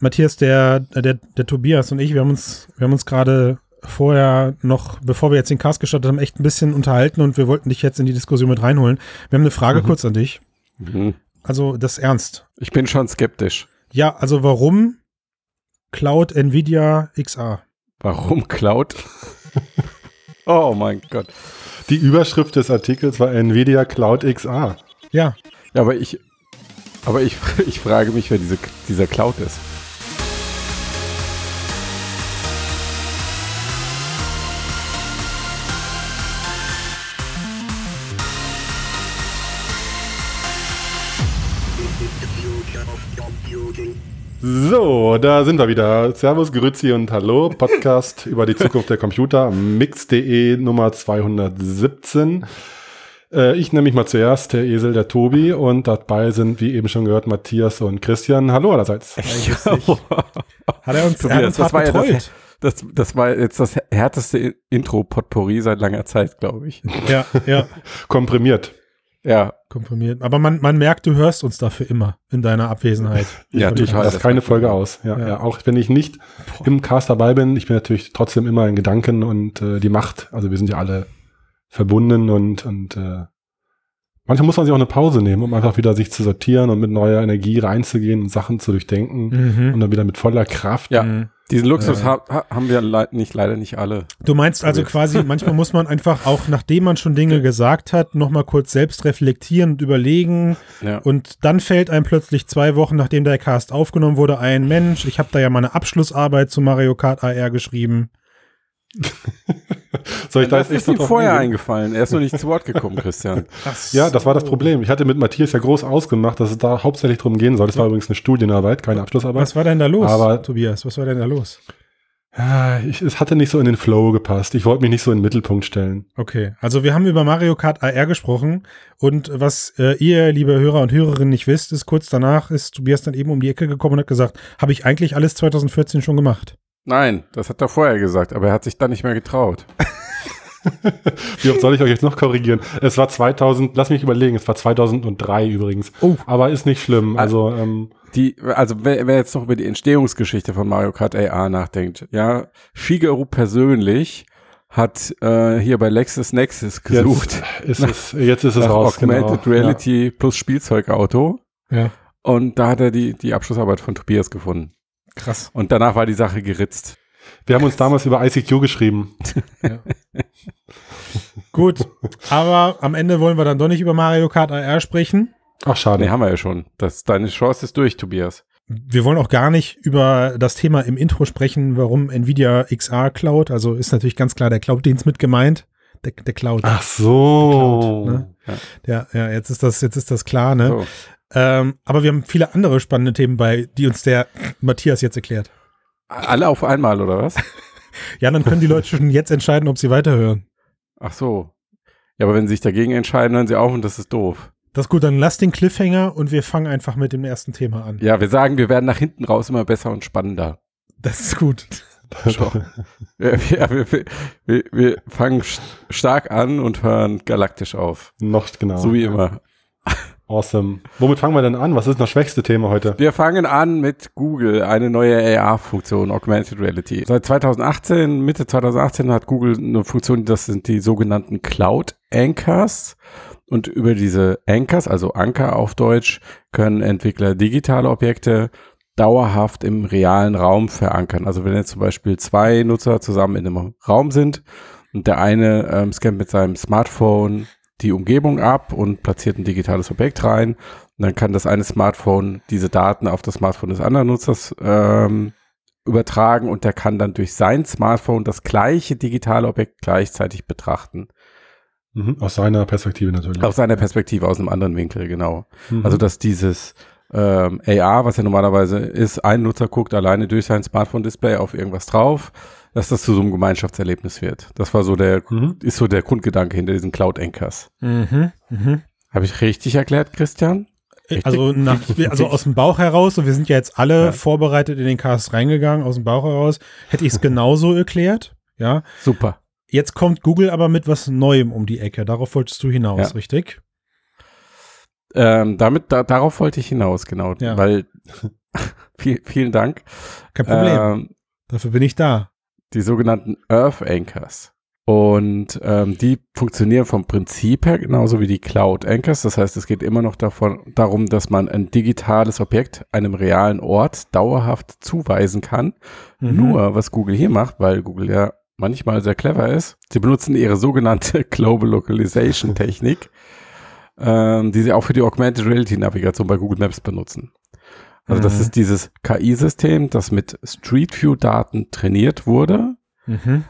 Matthias, der, der, der Tobias und ich, wir haben uns, wir haben uns gerade vorher noch, bevor wir jetzt den Cast gestartet haben, echt ein bisschen unterhalten und wir wollten dich jetzt in die Diskussion mit reinholen. Wir haben eine Frage Mhm. kurz an dich. Mhm. Also das ist ernst. Ich bin schon skeptisch. Ja, also warum Cloud Nvidia XA? Warum Cloud? oh mein Gott. Die Überschrift des Artikels war Nvidia Cloud XA. Ja, Ja, aber ich, aber ich, ich frage mich, wer diese, dieser Cloud ist. So, da sind wir wieder. Servus, Grüezi und Hallo. Podcast über die Zukunft der Computer. Mix.de Nummer 217. Äh, ich nehme mich mal zuerst, der Esel, der Tobi. Und dabei sind, wie eben schon gehört, Matthias und Christian. Hallo allerseits. hat er uns, er Tobias, das war ja betreut. das, das, das war jetzt das härteste Intro-Potpourri seit langer Zeit, glaube ich. Ja, ja, Komprimiert. Ja, komprimiert. Aber man, man merkt, du hörst uns dafür immer in deiner Abwesenheit. Ja, ich lasse keine Folge aus. Ja, Ja. ja. auch wenn ich nicht im Cast dabei bin, ich bin natürlich trotzdem immer in Gedanken und äh, die Macht. Also wir sind ja alle verbunden und, und äh, manchmal muss man sich auch eine Pause nehmen, um einfach wieder sich zu sortieren und mit neuer Energie reinzugehen und Sachen zu durchdenken und Mhm. dann wieder mit voller Kraft. Ja. Mhm. diesen Luxus ha ha haben wir leid, nicht, leider nicht alle. Du meinst also quasi, manchmal muss man einfach auch, nachdem man schon Dinge gesagt hat, nochmal kurz selbst reflektieren und überlegen. Ja. Und dann fällt einem plötzlich zwei Wochen, nachdem der Cast aufgenommen wurde, ein Mensch, ich habe da ja meine Abschlussarbeit zu Mario Kart AR geschrieben. Soll ich da das jetzt ist ihm vorher eingehen? eingefallen. Er ist noch nicht zu Wort gekommen, Christian. Ja, das war das Problem. Ich hatte mit Matthias ja groß ausgemacht, dass es da hauptsächlich drum gehen soll. Das war übrigens eine Studienarbeit, keine Abschlussarbeit. Was war denn da los, Aber- Tobias? Was war denn da los? Ja, ich, es hatte nicht so in den Flow gepasst. Ich wollte mich nicht so in den Mittelpunkt stellen. Okay, also wir haben über Mario Kart AR gesprochen und was äh, ihr, liebe Hörer und Hörerinnen, nicht wisst, ist kurz danach ist Tobias dann eben um die Ecke gekommen und hat gesagt, habe ich eigentlich alles 2014 schon gemacht. Nein, das hat er vorher gesagt, aber er hat sich dann nicht mehr getraut. Wie oft soll ich euch jetzt noch korrigieren? Es war 2000, lass mich überlegen, es war 2003 übrigens. Oh. Aber ist nicht schlimm. Also, ähm, Die, also wer, wer jetzt noch über die Entstehungsgeschichte von Mario Kart AR nachdenkt, ja, Shigeru persönlich hat äh, hier bei LexisNexis gesucht jetzt ist es, jetzt ist es nach raus. Augmented genau. Reality plus Spielzeugauto Ja, und da hat er die, die Abschlussarbeit von Tobias gefunden. Krass. Und danach war die Sache geritzt. Ja. Wir haben uns damals über ICQ geschrieben. Gut, aber am Ende wollen wir dann doch nicht über Mario Kart AR sprechen. Ach, schade. Nee, haben wir ja schon. Das, deine Chance ist durch, Tobias. Wir wollen auch gar nicht über das Thema im Intro sprechen, warum Nvidia XR Cloud, also ist natürlich ganz klar der Cloud-Dienst mit gemeint. Der, der Cloud. Ach so. Cloud, ne? Ja. Ja, ja, jetzt ist das, jetzt ist das klar, ne? So. Ähm, aber wir haben viele andere spannende Themen bei, die uns der Matthias jetzt erklärt. Alle auf einmal, oder was? Ja, dann können die Leute schon jetzt entscheiden, ob sie weiterhören. Ach so. Ja, aber wenn sie sich dagegen entscheiden, hören sie auf und das ist doof. Das ist gut, dann lass den Cliffhanger und wir fangen einfach mit dem ersten Thema an. Ja, wir sagen, wir werden nach hinten raus immer besser und spannender. Das ist gut. Ja, wir, wir, wir, wir fangen st- stark an und hören galaktisch auf. Noch, genau. So wie immer. Awesome. Womit fangen wir denn an? Was ist das schwächste Thema heute? Wir fangen an mit Google, eine neue AR-Funktion, Augmented Reality. Seit 2018, Mitte 2018 hat Google eine Funktion, das sind die sogenannten Cloud Anchors. Und über diese Anchors, also Anker auf Deutsch, können Entwickler digitale Objekte dauerhaft im realen Raum verankern. Also wenn jetzt zum Beispiel zwei Nutzer zusammen in einem Raum sind und der eine ähm, scannt mit seinem Smartphone die Umgebung ab und platziert ein digitales Objekt rein, und dann kann das eine Smartphone diese Daten auf das Smartphone des anderen Nutzers ähm, übertragen und der kann dann durch sein Smartphone das gleiche digitale Objekt gleichzeitig betrachten. Mhm. Aus seiner Perspektive natürlich. Aus seiner Perspektive, aus einem anderen Winkel, genau. Mhm. Also dass dieses ähm, AR, was ja normalerweise ist, ein Nutzer guckt alleine durch sein Smartphone-Display auf irgendwas drauf, dass das zu so einem Gemeinschaftserlebnis wird. Das war so der, Mhm. ist so der Grundgedanke hinter diesen Cloud Anchors. Mhm, mhm. Habe ich richtig erklärt, Christian? Richtig? Also, nach, also aus dem Bauch heraus, und wir sind ja jetzt alle Ja. vorbereitet in den Cast reingegangen, aus dem Bauch heraus, hätte ich es genauso erklärt. Ja. Super. Jetzt kommt Google aber mit was Neuem um die Ecke. Darauf wolltest du hinaus, Ja. richtig? Ähm, damit, da, darauf wollte ich hinaus, genau. Ja. Weil Viel, vielen Dank. Kein Problem. Ähm, Dafür bin ich da. Die sogenannten Earth Anchors. Und ähm, die funktionieren vom Prinzip her genauso wie die Cloud Anchors. Das heißt, es geht immer noch davon, darum, dass man ein digitales Objekt einem realen Ort dauerhaft zuweisen kann. Mhm. Nur, was Google hier macht, weil Google ja manchmal sehr clever ist, sie benutzen ihre sogenannte Global Localization Technik, ähm, die sie auch für die Augmented Reality Navigation bei Google Maps benutzen. Also mhm. das ist dieses KI-System, das mit Street View Daten trainiert wurde. Mhm.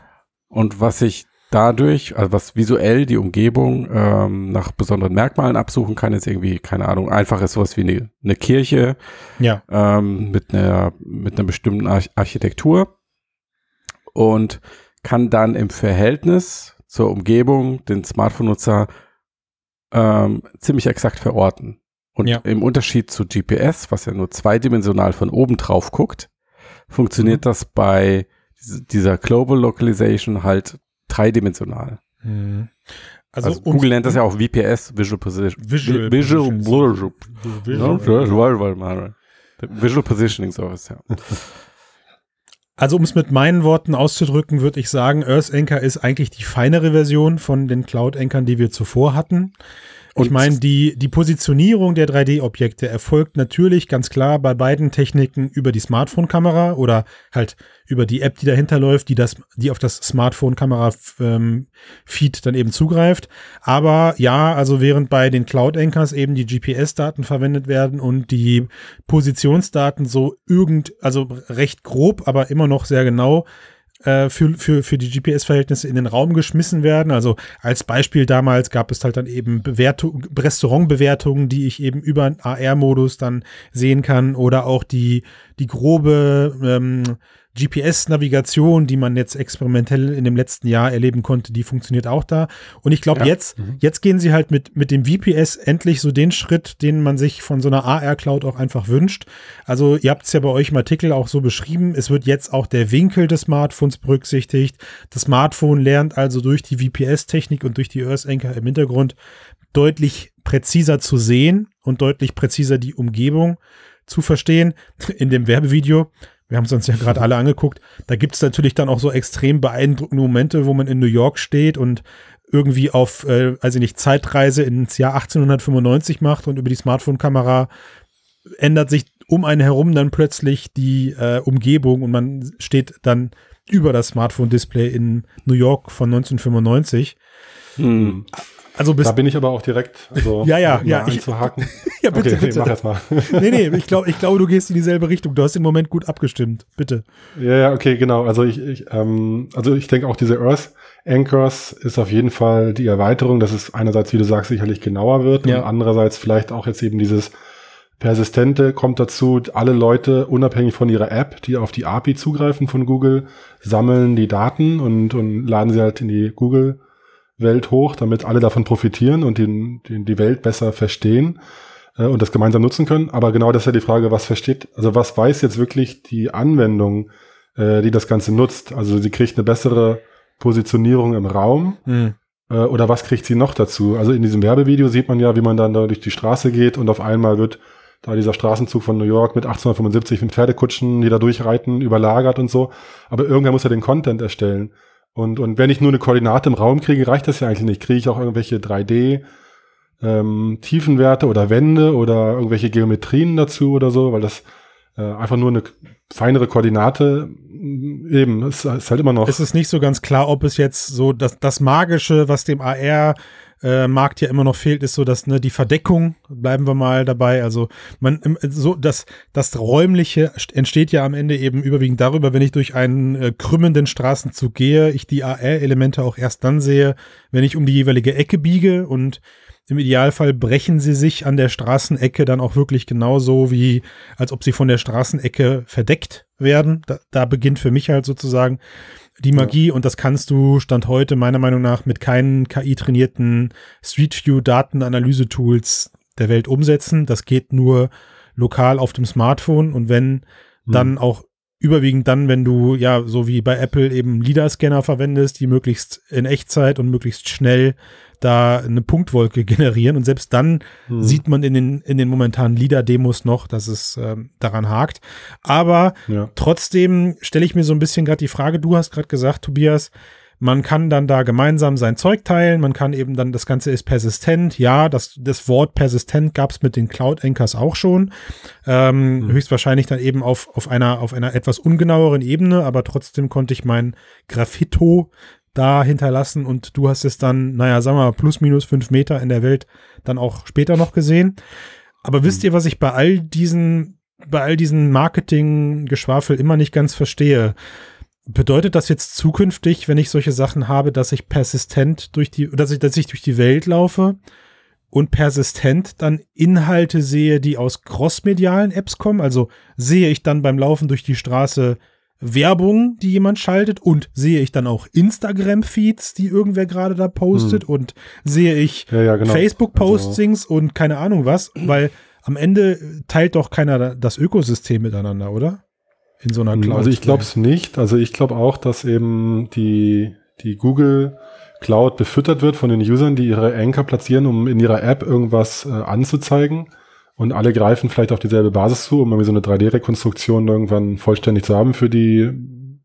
Und was sich dadurch, also was visuell die Umgebung ähm, nach besonderen Merkmalen absuchen kann, ist irgendwie, keine Ahnung, einfach ist sowas wie eine, eine Kirche ja. ähm, mit, einer, mit einer bestimmten Arch Architektur und kann dann im Verhältnis zur Umgebung den Smartphone-Nutzer ähm, ziemlich exakt verorten. Und ja. im Unterschied zu GPS, was ja nur zweidimensional von oben drauf guckt, funktioniert mhm. das bei dieser Global Localization halt dreidimensional. Mhm. Also, also Google nennt das ja auch VPS, Visual Position. Visual, Visual, Visual, Visual, Visual Positioning Service, ja. Also um es mit meinen Worten auszudrücken, würde ich sagen, Earth Anchor ist eigentlich die feinere Version von den Cloud Anchors, die wir zuvor hatten. Und ich meine, die, die Positionierung der 3D-Objekte erfolgt natürlich ganz klar bei beiden Techniken über die Smartphone-Kamera oder halt über die App, die dahinter läuft, die das, die auf das Smartphone-Kamera-Feed ähm, dann eben zugreift. Aber ja, also während bei den Cloud-Anchors eben die GPS-Daten verwendet werden und die Positionsdaten so irgend, also recht grob, aber immer noch sehr genau äh, für, für, für die GPS-Verhältnisse in den Raum geschmissen werden. Also als Beispiel damals gab es halt dann eben Bewertung, Restaurantbewertungen, die ich eben über AR-Modus dann sehen kann oder auch die, die grobe ähm, GPS-Navigation, die man jetzt experimentell in dem letzten Jahr erleben konnte, die funktioniert auch da. Und ich glaube, ja. jetzt, mhm. jetzt gehen sie halt mit, mit dem VPS endlich so den Schritt, den man sich von so einer AR-Cloud auch einfach wünscht. Also, ihr habt es ja bei euch im Artikel auch so beschrieben. Es wird jetzt auch der Winkel des Smartphones berücksichtigt. Das Smartphone lernt also durch die VPS-Technik und durch die Earth Anchor im Hintergrund deutlich präziser zu sehen und deutlich präziser die Umgebung zu verstehen. In dem Werbevideo wir haben es uns ja gerade alle angeguckt. Da gibt es natürlich dann auch so extrem beeindruckende Momente, wo man in New York steht und irgendwie auf, äh, also nicht Zeitreise ins Jahr 1895 macht und über die Smartphone-Kamera ändert sich um einen herum dann plötzlich die äh, Umgebung und man steht dann über das Smartphone-Display in New York von 1995. Hm. Also da bin ich aber auch direkt, also ja, ja, ja, einzuhaken. ja, bitte, okay, bitte. mach erst mal. nee, nee, ich glaube, ich glaube, du gehst in dieselbe Richtung. Du hast den Moment gut abgestimmt. Bitte. Ja, ja, okay, genau. Also ich, ich ähm, also ich denke auch diese Earth Anchors ist auf jeden Fall die Erweiterung, dass es einerseits, wie du sagst, sicherlich genauer wird ja. und andererseits vielleicht auch jetzt eben dieses Persistente kommt dazu, alle Leute, unabhängig von ihrer App, die auf die API zugreifen von Google, sammeln die Daten und, und laden sie halt in die Google Welt hoch, damit alle davon profitieren und den, den, die Welt besser verstehen äh, und das gemeinsam nutzen können. Aber genau das ist ja die Frage, was versteht, also was weiß jetzt wirklich die Anwendung, äh, die das Ganze nutzt? Also sie kriegt eine bessere Positionierung im Raum. Mhm. Äh, oder was kriegt sie noch dazu? Also in diesem Werbevideo sieht man ja, wie man dann da durch die Straße geht und auf einmal wird da dieser Straßenzug von New York mit 1875 mit Pferdekutschen, die da durchreiten, überlagert und so. Aber irgendwer muss ja den Content erstellen. Und, und wenn ich nur eine Koordinate im Raum kriege, reicht das ja eigentlich nicht. Kriege ich auch irgendwelche 3D ähm, Tiefenwerte oder Wände oder irgendwelche Geometrien dazu oder so, weil das äh, einfach nur eine feinere Koordinate eben ist, ist halt immer noch. Es ist nicht so ganz klar, ob es jetzt so das, das Magische, was dem AR äh, Markt ja immer noch fehlt, ist so, dass ne, die Verdeckung, bleiben wir mal dabei, also man so das das räumliche entsteht ja am Ende eben überwiegend darüber, wenn ich durch einen äh, krümmenden Straßenzug gehe, ich die AR-Elemente auch erst dann sehe, wenn ich um die jeweilige Ecke biege und im Idealfall brechen sie sich an der Straßenecke dann auch wirklich genauso wie, als ob sie von der Straßenecke verdeckt werden. Da, da beginnt für mich halt sozusagen die Magie ja. und das kannst du Stand heute meiner Meinung nach mit keinen KI-trainierten Street View-Datenanalyse-Tools der Welt umsetzen. Das geht nur lokal auf dem Smartphone und wenn, mhm. dann auch überwiegend dann, wenn du ja so wie bei Apple eben LIDAR-Scanner verwendest, die möglichst in Echtzeit und möglichst schnell da eine Punktwolke generieren. Und selbst dann hm. sieht man in den, in den momentanen LIDAR-Demos noch, dass es ähm, daran hakt. Aber ja. trotzdem stelle ich mir so ein bisschen gerade die Frage, du hast gerade gesagt, Tobias, man kann dann da gemeinsam sein Zeug teilen, man kann eben dann, das Ganze ist persistent. Ja, das, das Wort persistent gab es mit den Cloud Anchors auch schon. Ähm, mhm. Höchstwahrscheinlich dann eben auf, auf, einer, auf einer etwas ungenaueren Ebene, aber trotzdem konnte ich mein Graffito da hinterlassen und du hast es dann, naja, sagen wir mal, plus minus fünf Meter in der Welt dann auch später noch gesehen. Aber mhm. wisst ihr, was ich bei all diesen, bei all diesen Marketing-Geschwafel immer nicht ganz verstehe? Bedeutet das jetzt zukünftig, wenn ich solche Sachen habe, dass ich persistent durch die, dass ich, dass ich durch die Welt laufe und persistent dann Inhalte sehe, die aus crossmedialen Apps kommen? Also sehe ich dann beim Laufen durch die Straße Werbung, die jemand schaltet und sehe ich dann auch Instagram-Feeds, die irgendwer gerade da postet hm. und sehe ich ja, ja, genau. Facebook-Postings also. und keine Ahnung was, weil am Ende teilt doch keiner das Ökosystem miteinander, oder? in so einer hm, Cloud. Also ich glaube es nicht. Also ich glaube auch, dass eben die, die Google Cloud befüttert wird von den Usern, die ihre Anchor platzieren, um in ihrer App irgendwas äh, anzuzeigen. Und alle greifen vielleicht auf dieselbe Basis zu, um irgendwie so eine 3D-Rekonstruktion irgendwann vollständig zu haben für die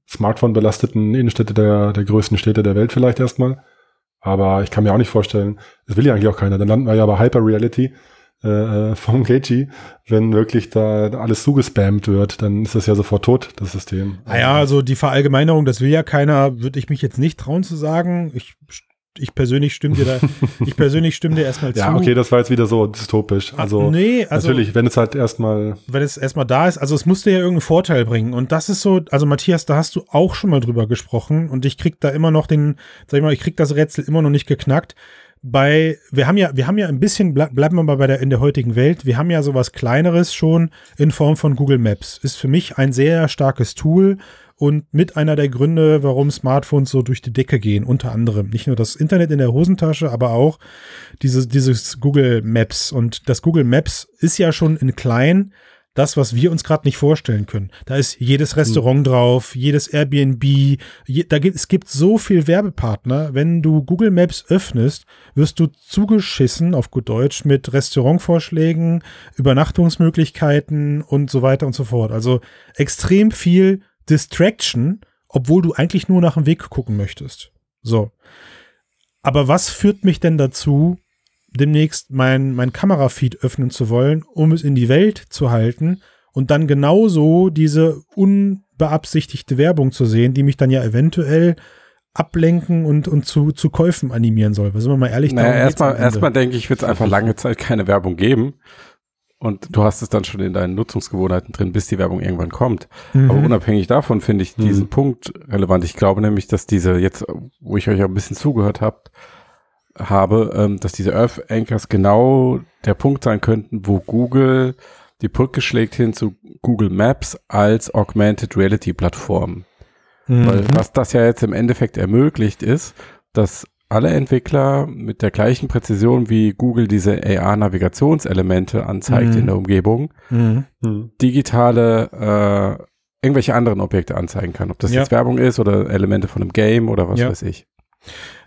Smartphone-belasteten Innenstädte der, der größten Städte der Welt vielleicht erstmal. Aber ich kann mir auch nicht vorstellen, das will ja eigentlich auch keiner. Dann landen wir ja bei Hyper Reality äh, äh, vom Keiji, wenn wirklich da alles zugespammt wird, dann ist das ja sofort tot, das System. Naja, also die Verallgemeinerung, das will ja keiner, würde ich mich jetzt nicht trauen zu sagen. Ich ich persönlich stimme dir da, ich persönlich stimme dir erstmal zu. Ja, okay, das war jetzt wieder so dystopisch. Also, nee, also natürlich, wenn es halt erstmal. Wenn es erstmal da ist, also es musste ja irgendeinen Vorteil bringen. Und das ist so, also Matthias, da hast du auch schon mal drüber gesprochen und ich krieg da immer noch den, sag ich mal, ich krieg das Rätsel immer noch nicht geknackt bei, wir haben ja, wir haben ja ein bisschen, bleib, bleiben wir mal bei der, in der heutigen Welt, wir haben ja sowas Kleineres schon in Form von Google Maps. Ist für mich ein sehr starkes Tool und mit einer der Gründe, warum Smartphones so durch die Decke gehen, unter anderem. Nicht nur das Internet in der Hosentasche, aber auch dieses, dieses Google Maps. Und das Google Maps ist ja schon in klein das, was wir uns gerade nicht vorstellen können. Da ist jedes Restaurant mhm. drauf, jedes Airbnb, je, da gibt, es gibt so viel Werbepartner. Wenn du Google Maps öffnest, wirst du zugeschissen, auf gut Deutsch, mit Restaurantvorschlägen, Übernachtungsmöglichkeiten und so weiter und so fort. Also extrem viel Distraction, obwohl du eigentlich nur nach dem Weg gucken möchtest. So. Aber was führt mich denn dazu, demnächst mein, mein Kamerafeed öffnen zu wollen, um es in die Welt zu halten und dann genauso diese unbeabsichtigte Werbung zu sehen, die mich dann ja eventuell ablenken und, und zu, zu Käufen animieren soll. Sind wir mal ehrlich? Naja, erstmal, erstmal denke ich, wird es einfach lange Zeit keine Werbung geben. Und du hast es dann schon in deinen Nutzungsgewohnheiten drin, bis die Werbung irgendwann kommt. Mhm. Aber unabhängig davon finde ich diesen mhm. Punkt relevant. Ich glaube nämlich, dass diese jetzt, wo ich euch auch ein bisschen zugehört habt, habe, ähm, dass diese Earth Anchors genau der Punkt sein könnten, wo Google die Brücke schlägt hin zu Google Maps als Augmented Reality Plattform. Mhm. Weil was das ja jetzt im Endeffekt ermöglicht ist, dass alle Entwickler mit der gleichen Präzision wie Google diese AR-Navigationselemente anzeigt mhm. in der Umgebung, mhm. digitale äh, irgendwelche anderen Objekte anzeigen kann. Ob das ja. jetzt Werbung ist oder Elemente von einem Game oder was ja. weiß ich.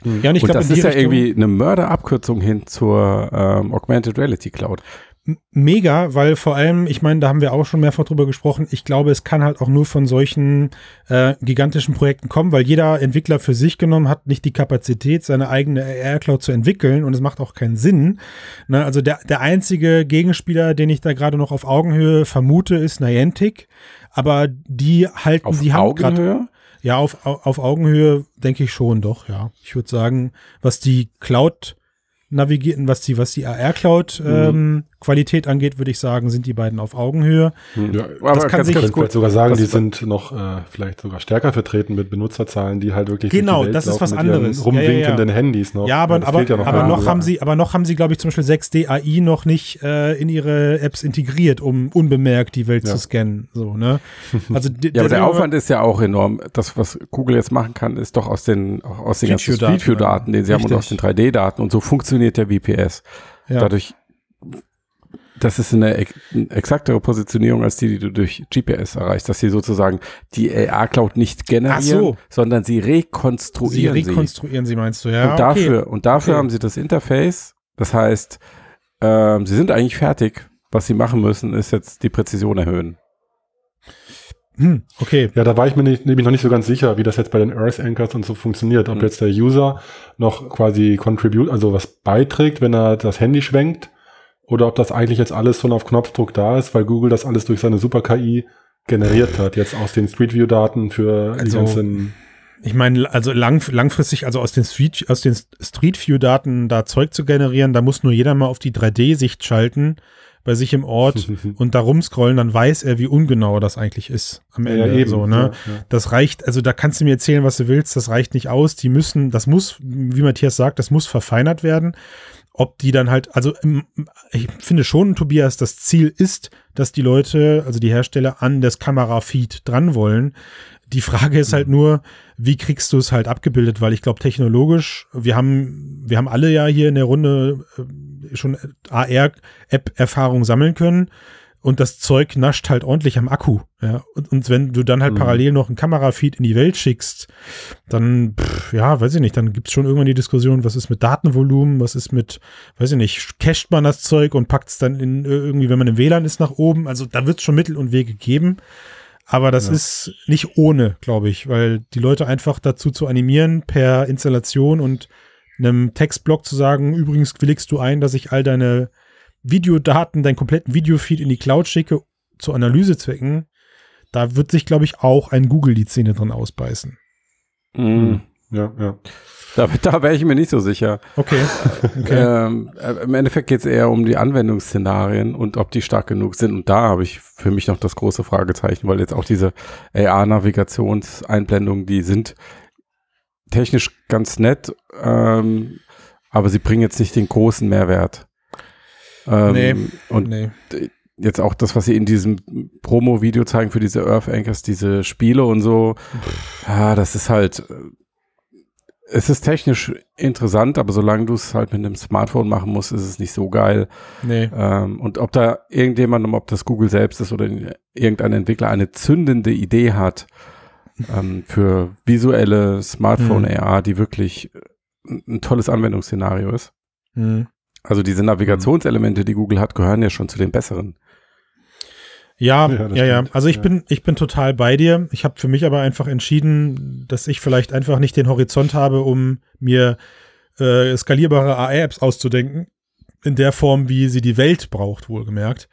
Mhm. Ja, und ich und glaub, das ist ja Richtung irgendwie eine Mörderabkürzung hin zur ähm, Augmented Reality Cloud. Mega, weil vor allem, ich meine, da haben wir auch schon mehrfach drüber gesprochen, ich glaube, es kann halt auch nur von solchen äh, gigantischen Projekten kommen, weil jeder Entwickler für sich genommen hat nicht die Kapazität, seine eigene AR-Cloud zu entwickeln und es macht auch keinen Sinn. Ne, also der, der einzige Gegenspieler, den ich da gerade noch auf Augenhöhe vermute, ist Niantic, aber die halten, auf die haben gerade ja, auf, auf Augenhöhe denke ich schon doch, ja. Ich würde sagen, was die Cloud navigieren, was die, was die AR-Cloud mhm. ähm, Qualität angeht, würde ich sagen, sind die beiden auf Augenhöhe. Hm. Ja, das aber kann sich ganz gut sogar sagen, die sind noch äh, vielleicht sogar stärker vertreten mit Benutzerzahlen, die halt wirklich genau, das ist was anderes. Rumwinkenden ja, ja, Handys noch. Ja, aber, aber, ja noch, aber noch haben sie, aber noch haben sie, glaube ich, zum Beispiel 6D AI noch nicht äh, in ihre Apps integriert, um unbemerkt die Welt zu scannen. So, ne? Also ja, aber der Aufwand ist ja auch enorm. Das, was Google jetzt machen kann, ist doch aus den aus den ganzen Street View Daten, den sie Richtig. haben und aus den 3D Daten und so funktioniert der VPS. Dadurch das ist eine, ex exaktere Positionierung als die, die du durch GPS erreichst, dass sie sozusagen die AR-Cloud nicht generieren, so. sondern sie rekonstruieren sie. Rekonstruieren sie, sie meinst du, ja. Und dafür, okay. und dafür okay. haben sie das Interface. Das heißt, ähm, sie sind eigentlich fertig. Was sie machen müssen, ist jetzt die Präzision erhöhen. Hm, okay. Ja, da war ich mir nicht, nämlich noch nicht so ganz sicher, wie das jetzt bei den Earth Anchors und so funktioniert. Ob hm. jetzt der User noch quasi contribute, also was beiträgt, wenn er das Handy schwenkt, oder ob das eigentlich jetzt alles schon auf Knopfdruck da ist, weil Google das alles durch seine Super KI generiert hat, jetzt aus den Street View Daten für also, die ganzen ich meine, also lang, langfristig, also aus den Street, aus den Street View Daten da Zeug zu generieren, da muss nur jeder mal auf die 3D-Sicht schalten bei sich im Ort und da rumscrollen, dann weiß er, wie ungenau das eigentlich ist am Ende. Ja, eben, so, ne? Ja, ja. Das reicht, also da kannst du mir erzählen, was du willst, das reicht nicht aus. Die müssen, das muss, wie Matthias sagt, das muss verfeinert werden. Ob die dann halt, also ich finde schon, Tobias, das Ziel ist, dass die Leute, also die Hersteller an das Kamerafeed dran wollen. Die Frage ist halt mhm. nur, wie kriegst du es halt abgebildet? Weil ich glaube, technologisch, wir haben, wir haben alle ja hier in der Runde äh, schon AR-App-Erfahrung sammeln können. Und das Zeug nascht halt ordentlich am Akku. Ja? Und, und wenn du dann halt mhm. parallel noch ein Kamerafeed in die Welt schickst, dann, pff, ja, weiß ich nicht, dann gibt's schon irgendwann die Diskussion, was ist mit Datenvolumen, was ist mit, weiß ich nicht, cached man das Zeug und packt es dann in irgendwie, wenn man im WLAN ist, nach oben. Also da wird's schon Mittel und Wege geben. Aber das ja. ist nicht ohne, glaube ich, weil die Leute einfach dazu zu animieren, per Installation und einem Textblock zu sagen, übrigens willigst du ein, dass ich all deine Videodaten, deinen kompletten Videofeed in die Cloud schicke, zu Analysezwecken, da wird sich, glaube ich, auch ein Google die Zähne drin ausbeißen. Mhm. Ja, ja. Da, da wäre ich mir nicht so sicher. Okay. okay. Ähm, äh, Im Endeffekt geht es eher um die Anwendungsszenarien und ob die stark genug sind. Und da habe ich für mich noch das große Fragezeichen, weil jetzt auch diese AR-Navigationseinblendungen, die sind technisch ganz nett, ähm, aber sie bringen jetzt nicht den großen Mehrwert. Ähm, nee. Und nee. jetzt auch das, was sie in diesem Promo-Video zeigen für diese Earth Anchors, diese Spiele und so, ja, das ist halt äh, es ist technisch interessant, aber solange du es halt mit einem Smartphone machen musst, ist es nicht so geil. Nee. Ähm, und ob da irgendjemand, ob das Google selbst ist oder irgendein Entwickler, eine zündende Idee hat ähm, für visuelle Smartphone-AR, mhm. die wirklich ein tolles Anwendungsszenario ist. Mhm. Also diese Navigationselemente, die Google hat, gehören ja schon zu den besseren. Ja, ja, ja, ja. Also ich ja. bin, ich bin total bei dir. Ich habe für mich aber einfach entschieden, dass ich vielleicht einfach nicht den Horizont habe, um mir äh, skalierbare AR-Apps auszudenken. In der Form, wie sie die Welt braucht, wohlgemerkt.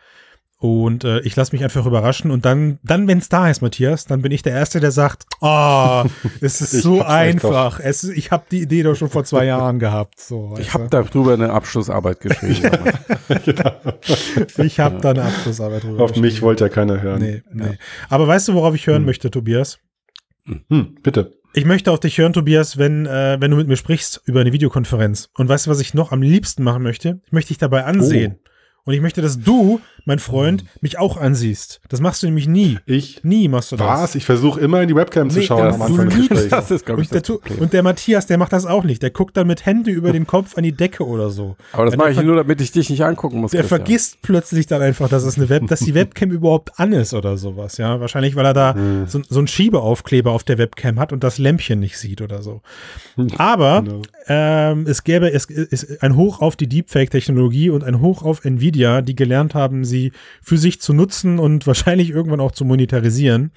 Und äh, ich lasse mich einfach überraschen. Und dann, dann wenn es da ist, Matthias, dann bin ich der Erste, der sagt, oh, es ist so einfach. Es, ich habe die Idee doch schon vor zwei Jahren gehabt. So, ich habe darüber eine Abschlussarbeit geschrieben. genau. Ich habe da eine Abschlussarbeit drüber Auf mich wollte ja keiner hören. Nee, nee. Ja. Aber weißt du, worauf ich hören hm. möchte, Tobias? Hm, bitte. Ich möchte auf dich hören, Tobias, wenn, äh, wenn du mit mir sprichst über eine Videokonferenz. Und weißt du, was ich noch am liebsten machen möchte? Ich möchte dich dabei ansehen. Oh. Und ich möchte, dass du, mein Freund, mich auch ansiehst. Das machst du nämlich nie. Ich? Nie machst du das. Was? Ich versuche immer in die Webcam nee, zu schauen am Anfang des Gesprächs. Das ist, und, der, und der Matthias, der macht das auch nicht. Der guckt dann mit Händen über den Kopf an die Decke oder so. Aber das mache ich nur, damit ich dich nicht angucken muss. Der Christian. vergisst plötzlich dann einfach, dass es eine Web, dass die Webcam überhaupt an ist oder sowas. Ja, wahrscheinlich, weil er da hm. so, so einen Schiebeaufkleber auf der Webcam hat und das Lämpchen nicht sieht oder so. Aber genau. ähm, es gäbe es ist ein Hoch auf die Deepfake-Technologie und ein Hoch auf Nvidia, die gelernt haben, sie für sich zu nutzen und wahrscheinlich irgendwann auch zu monetarisieren.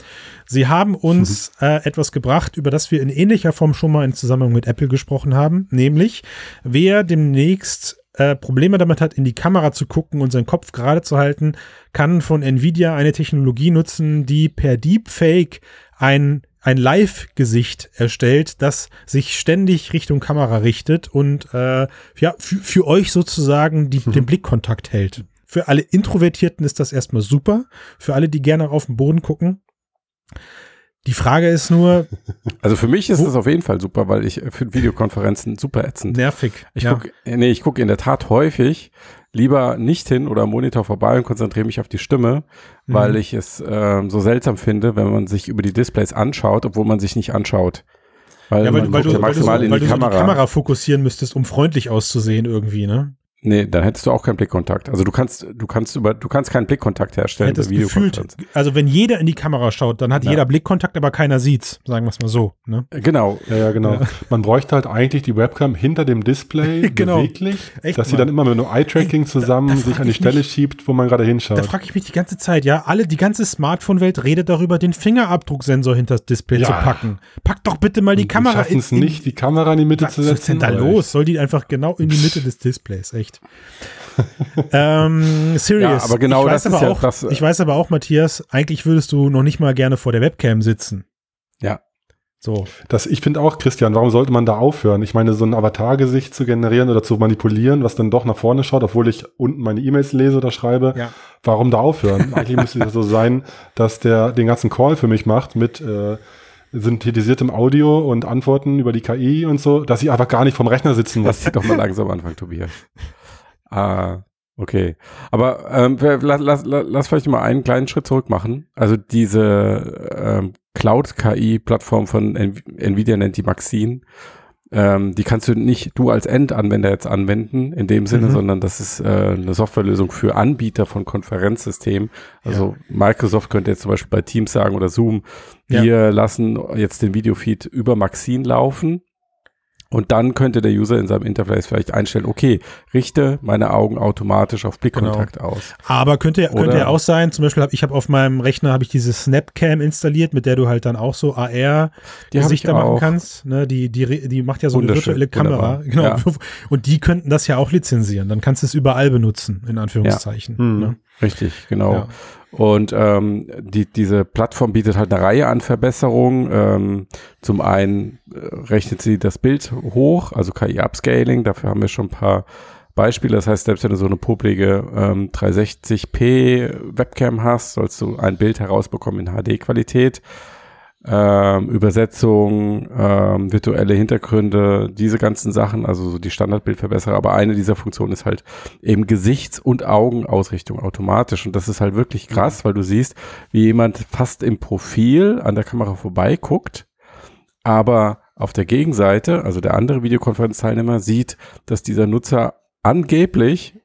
Sie haben uns mhm. äh, etwas gebracht, über das wir in ähnlicher Form schon mal in Zusammenhang mit Apple gesprochen haben, nämlich wer demnächst äh, Probleme damit hat, in die Kamera zu gucken und seinen Kopf gerade zu halten, kann von Nvidia eine Technologie nutzen, die per Deepfake ein ein Live-Gesicht erstellt, das sich ständig Richtung Kamera richtet und äh, ja, für euch sozusagen die, mhm. den Blickkontakt hält. Für alle Introvertierten ist das erstmal super. Für alle, die gerne auf den Boden gucken. Die Frage ist nur. Also für mich ist das auf jeden Fall super, weil ich finde Videokonferenzen super ätzend. Nervig. Ich ja. gucke, nee, ich gucke in der Tat häufig lieber nicht hin oder am Monitor vorbei und konzentriere mich auf die Stimme, mhm. weil ich es äh, so seltsam finde, wenn man sich über die Displays anschaut, obwohl man sich nicht anschaut. Weil, ja, weil, weil du, ja maximal weil du, weil in die, Kamera. So die Kamera fokussieren müsstest, um freundlich auszusehen irgendwie, ne? Nee, dann hättest du auch keinen Blickkontakt. Also du kannst, du kannst über, du kannst keinen Blickkontakt herstellen Hättest über gefühlt, also wenn jeder in die Kamera schaut, dann hat Ja. jeder Blickkontakt, aber keiner sieht's, sagen wir es mal so. Ne? Genau. Ja, ja, genau. Man bräuchte halt eigentlich die Webcam hinter dem Display Genau. beweglich, Echt dass sie dann immer mit einem Eye-Tracking Ey, da- zusammen da sich an die Stelle mich- schiebt, wo man gerade Da hinschaut. frage ich mich die ganze Zeit, ja, alle, die ganze Smartphone-Welt redet darüber, den Fingerabdrucksensor hinter das Display Ja. zu packen. Pack doch bitte mal die Und Kamera schaffen es nicht, die Kamera in die Mitte Was zu ist setzen. denn da los? Soll die einfach genau in die Mitte des Displays, echt. ähm, serious. Ja, aber genau ich weiß das aber ist ja auch, das, äh, Ich weiß aber auch, Matthias, eigentlich würdest du noch nicht mal gerne vor der Webcam sitzen. Ja. So. Das, ich finde auch, Christian, warum sollte man da aufhören? Ich meine, so ein Avatar-Gesicht zu generieren oder zu manipulieren, was dann doch nach vorne schaut, obwohl ich unten meine E-Mails lese oder schreibe, Ja. warum da aufhören? Eigentlich müsste es so sein, dass der den ganzen Call für mich macht mit äh, synthetisiertem Audio und Antworten über die KI und so, dass ich einfach gar nicht vom Rechner sitzen Lass muss. dich doch mal langsam anfangen, Tobias. Ah, okay. Aber ähm, lass, lass, lass vielleicht mal einen kleinen Schritt zurück machen. Also diese ähm, Cloud-KI-Plattform von Nv Nvidia nennt die Maxine. Ähm, die kannst du nicht du als Endanwender jetzt anwenden in dem Sinne, Mhm. sondern das ist äh, eine Softwarelösung für Anbieter von Konferenzsystemen. Also Microsoft könnte jetzt zum Beispiel bei Teams sagen oder Zoom, Ja. wir lassen jetzt den Videofeed über Maxine laufen. Und dann könnte der User in seinem Interface vielleicht einstellen, okay, richte meine Augen automatisch auf Blickkontakt aus. Aber könnte, ja- könnte ja auch sein, zum Beispiel habe ich habe auf meinem Rechner habe ich diese Snapcam installiert, mit der du halt dann auch so AR Die habe ich Gesichter machen kannst. Ne, die, die, die macht ja so eine virtuelle Kamera. wunderbar. Genau. Ja. Und die könnten das ja auch lizenzieren. Dann kannst du es überall benutzen, in Anführungszeichen. Hm. Ne? Richtig, genau. Ja. Und ähm, die, diese Plattform bietet halt eine Reihe an Verbesserungen. Ähm, zum einen äh, rechnet sie das Bild hoch, also KI-Upscaling, dafür haben wir schon ein paar Beispiele. Das heißt, selbst wenn du so eine publige ähm, 360p Webcam hast, sollst du ein Bild herausbekommen in HD-Qualität. Ähm, Übersetzung, ähm, virtuelle Hintergründe, diese ganzen Sachen, also so die Standardbildverbesserer. Aber eine dieser Funktionen ist halt eben Gesichts- und Augenausrichtung automatisch. Und das ist halt wirklich krass, weil du siehst, wie jemand fast im Profil an der Kamera vorbeiguckt, aber auf der Gegenseite, also der andere Videokonferenzteilnehmer, sieht, dass dieser Nutzer angeblich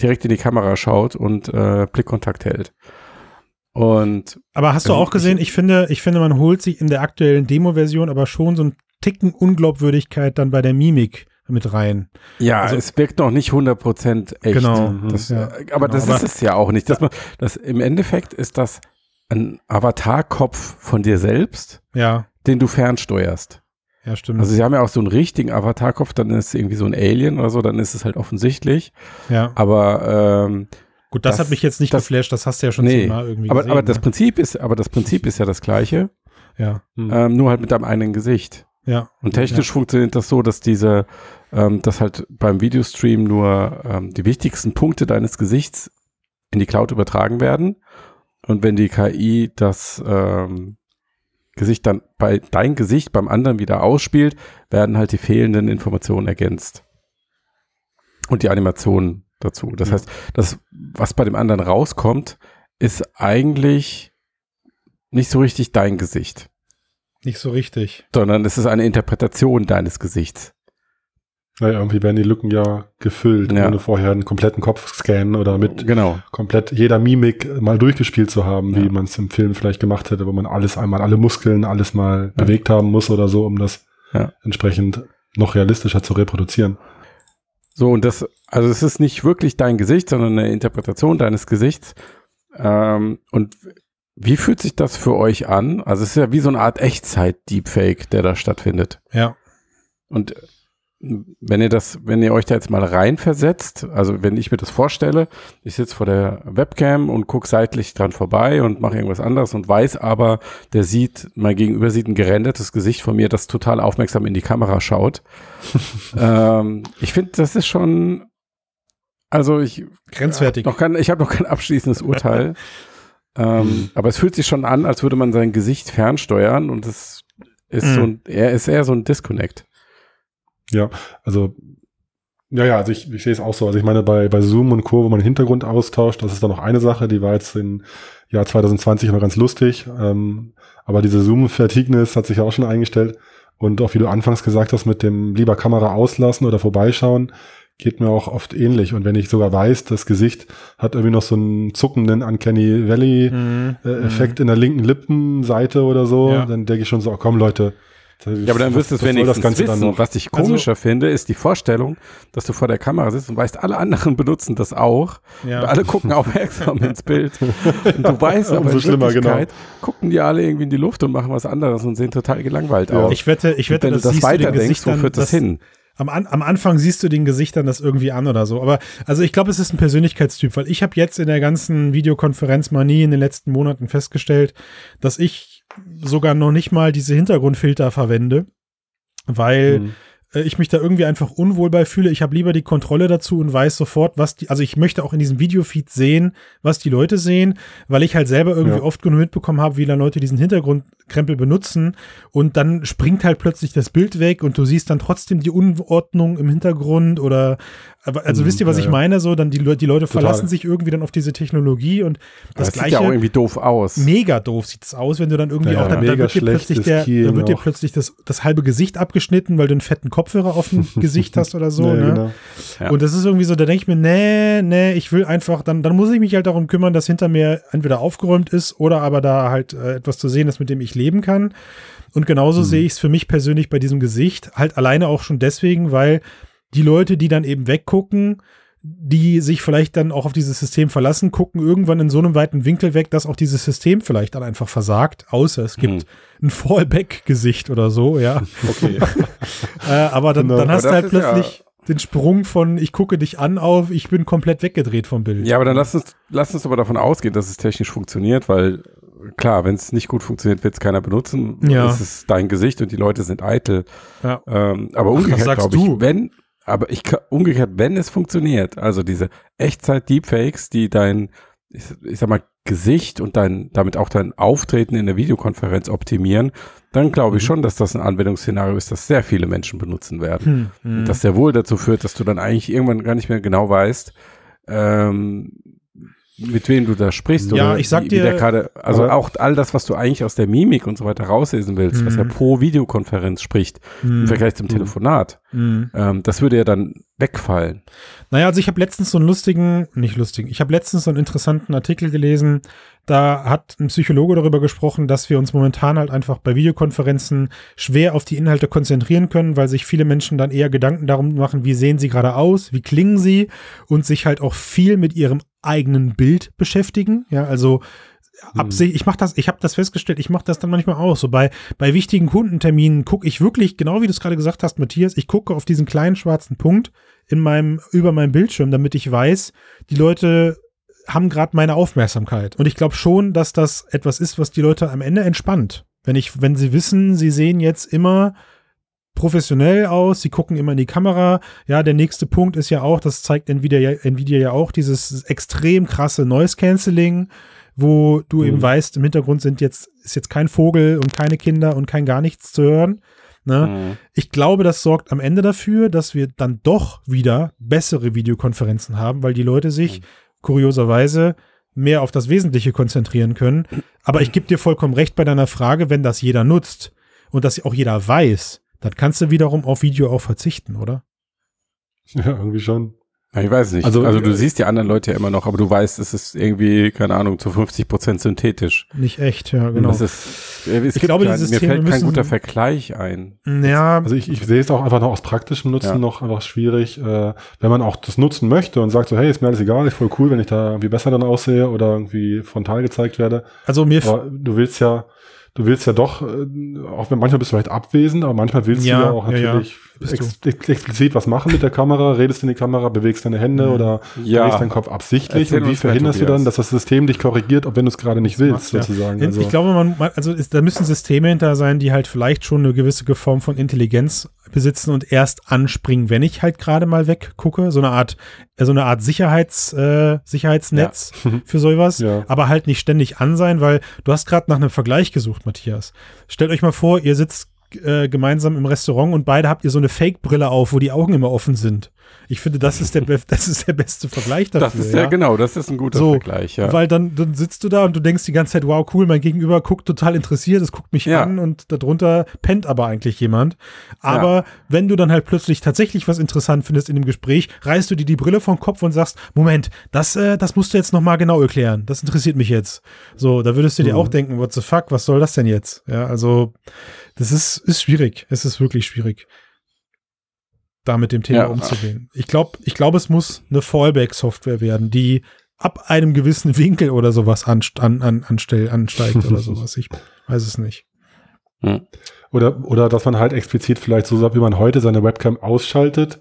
direkt in die Kamera schaut und äh, Blickkontakt hält. Und Aber hast du Also auch gesehen, ich finde, ich finde, man holt sich in der aktuellen Demo-Version aber schon so einen Ticken Unglaubwürdigkeit dann bei der Mimik mit rein. ja, Also- es wirkt noch nicht 100% echt. Genau. Das, Ja, äh, aber genau. das Aber- ist es ja auch nicht. Dass man, das, Im Endeffekt ist das ein Avatarkopf von dir selbst, Ja, den du fernsteuerst. ja, stimmt. Also sie haben ja auch so einen richtigen Avatarkopf, dann ist es irgendwie so ein Alien oder so, dann ist es halt offensichtlich. ja. Aber ähm, Gut, das, das- hat mich jetzt nicht das- geflasht, das hast du ja schon nee, zehnmal irgendwie aber, gesehen. aber das ne? Prinzip ist, aber das Prinzip ist ja das gleiche, Ja, Hm. ähm, nur halt mit deinem eigenen Gesicht. ja. Und technisch funktioniert das so, dass diese, ähm, dass halt beim Videostream nur ähm, die wichtigsten Punkte deines Gesichts in die Cloud übertragen werden. Und wenn die KI das ähm, Gesicht dann bei dein Gesicht beim anderen wieder ausspielt, werden halt die fehlenden Informationen ergänzt. Und die Animationen dazu. Das Ja. heißt, das, was bei dem anderen rauskommt, ist eigentlich nicht so richtig dein Gesicht Nicht so richtig. sondern es ist eine Interpretation deines Gesichts. Naja, irgendwie werden die Lücken ja gefüllt, Ja. ohne vorher einen kompletten Kopf scannen oder mit Genau. komplett jeder Mimik mal durchgespielt zu haben, wie Ja. man es im Film vielleicht gemacht hätte, wo man alles einmal, alle Muskeln, alles mal Ja. bewegt haben muss oder so, um das entsprechend noch realistischer zu reproduzieren. So, und das, also es ist nicht wirklich dein Gesicht, sondern eine Interpretation deines Gesichts. Ähm, und wie fühlt sich das für euch an? Also es ist ja wie so eine Art Echtzeit-Deepfake, der da stattfindet. Ja. Und wenn ihr das, wenn ihr euch da jetzt mal reinversetzt, also wenn ich mir das vorstelle, ich sitze vor der Webcam und gucke seitlich dran vorbei und mache irgendwas anderes und weiß aber, der sieht, mein Gegenüber sieht ein gerendertes Gesicht von mir, das total aufmerksam in die Kamera schaut. ähm, ich finde, das ist schon, also ich Grenzwertig. noch kein, ich habe noch kein abschließendes Urteil. ähm, aber es fühlt sich schon an, als würde man sein Gesicht fernsteuern und es ist Mhm. so ein, er ist eher so ein Disconnect. Ja, also ja, ja, also ich, ich sehe es auch so. Also ich meine, bei, bei Zoom und Co., wo man den Hintergrund austauscht, das ist dann noch eine Sache, die war jetzt im Jahr 2020 noch ganz lustig. Ähm, aber diese Zoom-Fatigueness hat sich ja auch schon eingestellt. Und auch wie du anfangs gesagt hast, mit dem lieber Kamera auslassen oder vorbeischauen, geht mir auch oft ähnlich. Und wenn ich sogar weiß, das Gesicht hat irgendwie noch so einen zuckenden Uncanny Valley Mhm. äh, Effekt in der linken Lippenseite oder so, Ja. dann denke ich schon so, oh, komm Leute. Ja, aber dann wirst du es wenigstens das Ganze dann wissen. Was ich Also- komischer finde, ist die Vorstellung, dass du vor der Kamera sitzt und weißt, alle anderen benutzen das auch. Ja. Und alle gucken aufmerksam ins Bild. Und du weißt, aber Umso in schlimmer, genau. Gucken die alle irgendwie in die Luft und machen was anderes und sehen total gelangweilt Ja. aus. Ich wette, ich Und wette, wenn das du das weiterdenkst, wo führt das das- hin? Am, An am Anfang siehst du den Gesichtern das irgendwie an oder so. Aber also ich glaube, es ist ein Persönlichkeitstyp, weil ich habe jetzt in der ganzen Videokonferenzmanie in den letzten Monaten festgestellt, dass ich sogar noch nicht mal diese Hintergrundfilter verwende, weil Mhm. äh, ich mich da irgendwie einfach unwohl bei fühle. Ich habe lieber die Kontrolle dazu und weiß sofort, was die, also ich möchte auch in diesem Videofeed sehen, was die Leute sehen, weil ich halt selber irgendwie Ja. oft genug mitbekommen habe, wie dann Leute diesen Hintergrundkrempel benutzen und dann springt halt plötzlich das Bild weg und du siehst dann trotzdem die Unordnung im Hintergrund oder also Mhm, wisst ihr, was ja, ich meine? So, dann die, Le die Leute Total. verlassen sich irgendwie dann auf diese Technologie und Aber das es sieht gleiche ja auch irgendwie doof aus. Mega doof sieht es aus, wenn du dann irgendwie Ja, auch dann, dann wird dir plötzlich der, dann wird dir plötzlich das, das halbe Gesicht abgeschnitten, weil du einen fetten Kopfhörer auf dem Gesicht hast oder so. Ja, ne? genau. Ja. Und das ist irgendwie so, da denke ich mir, nee, nee, ich will einfach, dann, dann muss ich mich halt darum kümmern, dass hinter mir entweder aufgeräumt ist oder aber da halt äh, etwas zu sehen ist, mit dem ich leben kann. Und genauso Hm. sehe ich es für mich persönlich bei diesem Gesicht, halt alleine auch schon deswegen, weil die Leute, die dann eben weggucken, die sich vielleicht dann auch auf dieses System verlassen, gucken irgendwann in so einem weiten Winkel weg, dass auch dieses System vielleicht dann einfach versagt, außer es gibt Hm. ein Fallback-Gesicht oder so, ja. Okay. Äh, aber dann, Genau. dann hast du Aber halt das ist ja- plötzlich den Sprung von ich gucke dich an auf, ich bin komplett weggedreht vom Bild. Ja, aber dann lass uns, lass uns aber davon ausgehen, dass es technisch funktioniert, weil klar, wenn es nicht gut funktioniert, wird es keiner benutzen. Ja. Es ist dein Gesicht und die Leute sind eitel. Ja. Ähm, aber Ach, umgekehrt glaube ich, du. wenn, aber ich umgekehrt, wenn es funktioniert, also diese Echtzeit-Deepfakes, die dein, ich, ich sag mal, Gesicht und dein, damit auch dein Auftreten in der Videokonferenz optimieren, dann glaube ich Mhm. schon, dass das ein Anwendungsszenario ist, das sehr viele Menschen benutzen werden. Hm, hm. Das sehr wohl dazu führt, dass du dann eigentlich irgendwann gar nicht mehr genau weißt, ähm, mit wem du da sprichst. Ja, oder ich sag wie, dir- wie der gerade, also auch all das, was du eigentlich aus der Mimik und so weiter rauslesen willst, was ja Mhm. pro Videokonferenz spricht, im hm, Vergleich zum Mhm. Telefonat, hm. ähm, das würde ja dann wegfallen. Naja, also ich habe letztens so einen lustigen, nicht lustigen, ich habe letztens so einen interessanten Artikel gelesen, da hat ein Psychologe darüber gesprochen, dass wir uns momentan halt einfach bei Videokonferenzen schwer auf die Inhalte konzentrieren können, weil sich viele Menschen dann eher Gedanken darum machen, wie sehen sie gerade aus, wie klingen sie und sich halt auch viel mit ihrem eigenen Bild beschäftigen. Ja, also Absicht, ich mache das, ich habe das festgestellt, ich mache das dann manchmal auch. So bei, bei wichtigen Kundenterminen gucke ich wirklich, genau wie du es gerade gesagt hast, Matthias, ich gucke auf diesen kleinen schwarzen Punkt in meinem, über meinem Bildschirm, damit ich weiß, die Leute haben gerade meine Aufmerksamkeit. Und ich glaube schon, dass das etwas ist, was die Leute am Ende entspannt. Wenn ich, wenn sie wissen, sie sehen jetzt immer professionell aus, sie gucken immer in die Kamera. Ja, der nächste Punkt ist ja auch, das zeigt Nvidia ja, Nvidia ja auch, dieses extrem krasse Noise Cancelling, wo du Mhm. eben weißt, im Hintergrund sind jetzt, ist jetzt kein Vogel und keine Kinder und kein gar nichts zu hören. Ne? Mhm. Ich glaube, das sorgt am Ende dafür, dass wir dann doch wieder bessere Videokonferenzen haben, weil die Leute sich kurioserweise mehr auf das Wesentliche konzentrieren können. Aber ich gebe dir vollkommen recht bei deiner Frage, wenn das jeder nutzt und das auch jeder weiß, dann kannst du wiederum auf Video auch verzichten, oder? Ja, irgendwie schon. Ja, ich weiß nicht. Also, Also, du äh, siehst die anderen Leute ja immer noch, aber du weißt, es ist irgendwie, keine Ahnung, zu 50 Prozent synthetisch. Nicht echt, ja, genau. Das ist, äh, es Ich glaube, kein- mir fällt kein guter Vergleich ein. Ja, Also ich, ich sehe es auch einfach noch aus praktischem Nutzen Ja. noch einfach schwierig, äh, wenn man auch das nutzen möchte und sagt so, hey, ist mir alles egal, ist voll cool, wenn ich da irgendwie besser dann aussehe oder irgendwie frontal gezeigt werde. also mir, Aber du willst ja, du willst ja doch, äh, auch wenn manchmal bist du vielleicht abwesend, aber manchmal willst Ja, du ja auch ja, ja. natürlich Bist ex ex explizit was machen mit der Kamera, redest in die Kamera, bewegst deine Hände Mhm. oder Ja. drehst deinen Kopf absichtlich Erzähl und wie verhinderst du dann, dass das System dich korrigiert, ob wenn du es gerade nicht willst, macht, ja. sozusagen. Ich Also, glaube, man, man- also ist, da müssen Systeme hinter sein, die halt vielleicht schon eine gewisse Form von Intelligenz besitzen und erst anspringen, wenn ich halt gerade mal weggucke. So eine Art, äh, so eine Art Sicherheits, äh, Sicherheitsnetz für sowas, Ja. aber halt nicht ständig an sein, weil du hast gerade nach einem Vergleich gesucht, Matthias. Stellt euch mal vor, ihr sitzt äh, gemeinsam im Restaurant und beide habt ihr so eine Fake-Brille auf, wo die Augen immer offen sind. Ich finde, das ist der, das ist der beste Vergleich dafür. Das ist ja, ja genau, das ist ein guter so, Vergleich, ja. Weil dann, dann sitzt du da und du denkst die ganze Zeit, wow, cool, mein Gegenüber guckt total interessiert, es guckt mich ja. an und darunter pennt aber eigentlich jemand. Aber ja. wenn du dann halt plötzlich tatsächlich was interessant findest in dem Gespräch, reißt du dir die Brille vom Kopf und sagst, Moment, das, äh, das musst du jetzt nochmal genau erklären. Das interessiert mich jetzt. So, da würdest du dir mhm. auch denken, what the fuck, was soll das denn jetzt? Ja, also, das ist, ist schwierig. Es ist wirklich schwierig da mit dem Thema ja. umzugehen. Ich glaube, ich glaube, es muss eine Fallback-Software werden, die ab einem gewissen Winkel oder sowas an, an, an, anstell, ansteigt oder sowas. Ich weiß es nicht. Hm. Oder, oder dass man halt explizit vielleicht so sagt, wie man heute seine Webcam ausschaltet,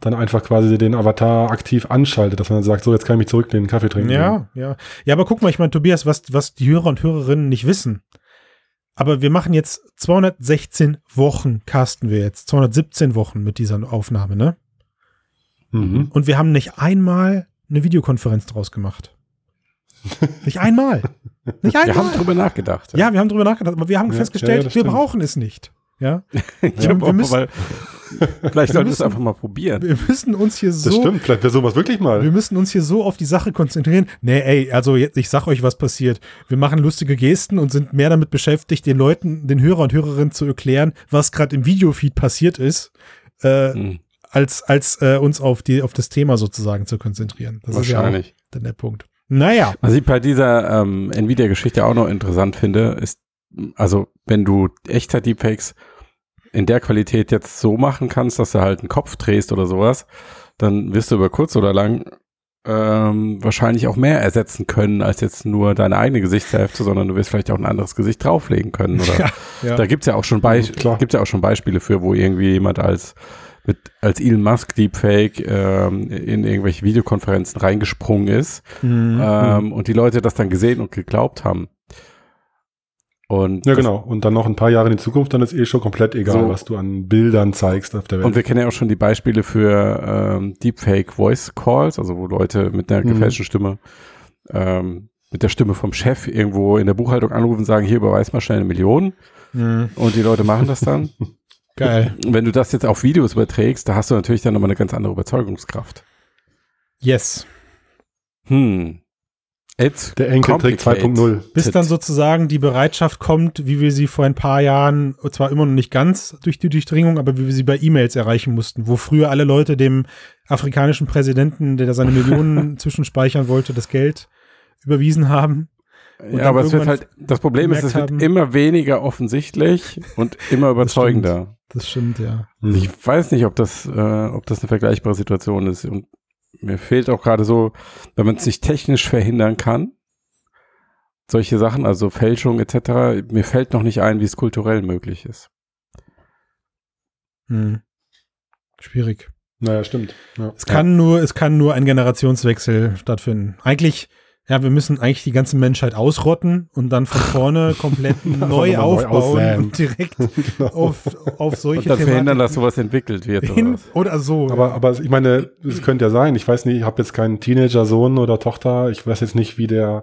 dann einfach quasi den Avatar aktiv anschaltet, dass man dann sagt, so, jetzt kann ich mich zurücklehnen, Kaffee trinken. Ja, ja. Ja, aber guck mal, ich meine, Tobias, was, was die Hörer und Hörerinnen nicht wissen, aber wir machen jetzt 216 Wochen, casten wir jetzt. 217 Wochen mit dieser Aufnahme, ne? Mhm. Und wir haben nicht einmal eine Videokonferenz draus gemacht. nicht einmal. Nicht einmal. Wir haben drüber nachgedacht. Ja, wir haben drüber nachgedacht, aber wir haben ja, festgestellt, ja, wir brauchen es nicht. Ja. ja wir müssen, vielleicht sollten wir es einfach mal probieren. Wir müssen uns hier so. Das stimmt, vielleicht wäre sowas wirklich mal. Wir müssen uns hier so auf die Sache konzentrieren. Nee, ey, also jetzt, ich sag euch, was passiert. Wir machen lustige Gesten und sind mehr damit beschäftigt, den Leuten, den Hörer und Hörerinnen zu erklären, was gerade im Videofeed passiert ist, äh, hm. als, als äh, uns auf, die, auf das Thema sozusagen zu konzentrieren. Das Wahrscheinlich. ist ja auch der Punkt. Naja. Was ich bei dieser ähm, Nvidia-Geschichte auch noch interessant finde, ist, also wenn du Echtzeit-Deepfakes in der Qualität jetzt so machen kannst, dass du halt einen Kopf drehst oder sowas, dann wirst du über kurz oder lang ähm, wahrscheinlich auch mehr ersetzen können als jetzt nur deine eigene Gesichtshälfte, sondern du wirst vielleicht auch ein anderes Gesicht drauflegen können. Oder ja, ja. Da gibt's ja auch schon Be ja, gibt's ja auch schon Beispiele für, wo irgendwie jemand als mit als Elon Musk Deepfake ähm, in irgendwelche Videokonferenzen reingesprungen ist mhm. ähm, und die Leute das dann gesehen und geglaubt haben. Und ja, genau. Und dann noch ein paar Jahre in die Zukunft, dann ist eh schon komplett egal, so. was du an Bildern zeigst auf der Welt. Und wir kennen ja auch schon die Beispiele für ähm, Deepfake Voice Calls, also wo Leute mit einer mhm. gefälschten Stimme, ähm, mit der Stimme vom Chef irgendwo in der Buchhaltung anrufen und sagen, hier überweis mal schnell eine Million. Mhm. Und die Leute machen das dann. Geil. Wenn du das jetzt auf Videos überträgst, da hast du natürlich dann nochmal eine ganz andere Überzeugungskraft. Yes. Hm. It's der Enkeltrick 2.0. Bis dann sozusagen die Bereitschaft kommt, wie wir sie vor ein paar Jahren, zwar immer noch nicht ganz durch die Durchdringung, aber wie wir sie bei E-Mails erreichen mussten, wo früher alle Leute dem afrikanischen Präsidenten, der da seine Millionen zwischenspeichern wollte, das Geld überwiesen haben. Ja, aber es wird halt, das Problem ist, es wird haben, immer weniger offensichtlich und immer überzeugender. Das stimmt, das stimmt ja. Ich weiß nicht, ob das, äh, ob das eine vergleichbare Situation ist. Und mir fehlt auch gerade so, wenn man es nicht technisch verhindern kann, solche Sachen, also Fälschung etc., mir fällt noch nicht ein, wie es kulturell möglich ist. Hm. Schwierig. Naja, stimmt. Ja. Es kann ja. nur, es kann nur ein Generationswechsel stattfinden. Eigentlich ja, wir müssen eigentlich die ganze Menschheit ausrotten und dann von vorne komplett neu aufbauen neu und direkt genau. auf, auf solche und dann verhindern, dass sowas entwickelt wird. Hin, oder, oder so. Aber, ja. aber ich meine, es könnte ja sein, ich weiß nicht, ich habe jetzt keinen Teenager-Sohn oder Tochter, ich weiß jetzt nicht, wie der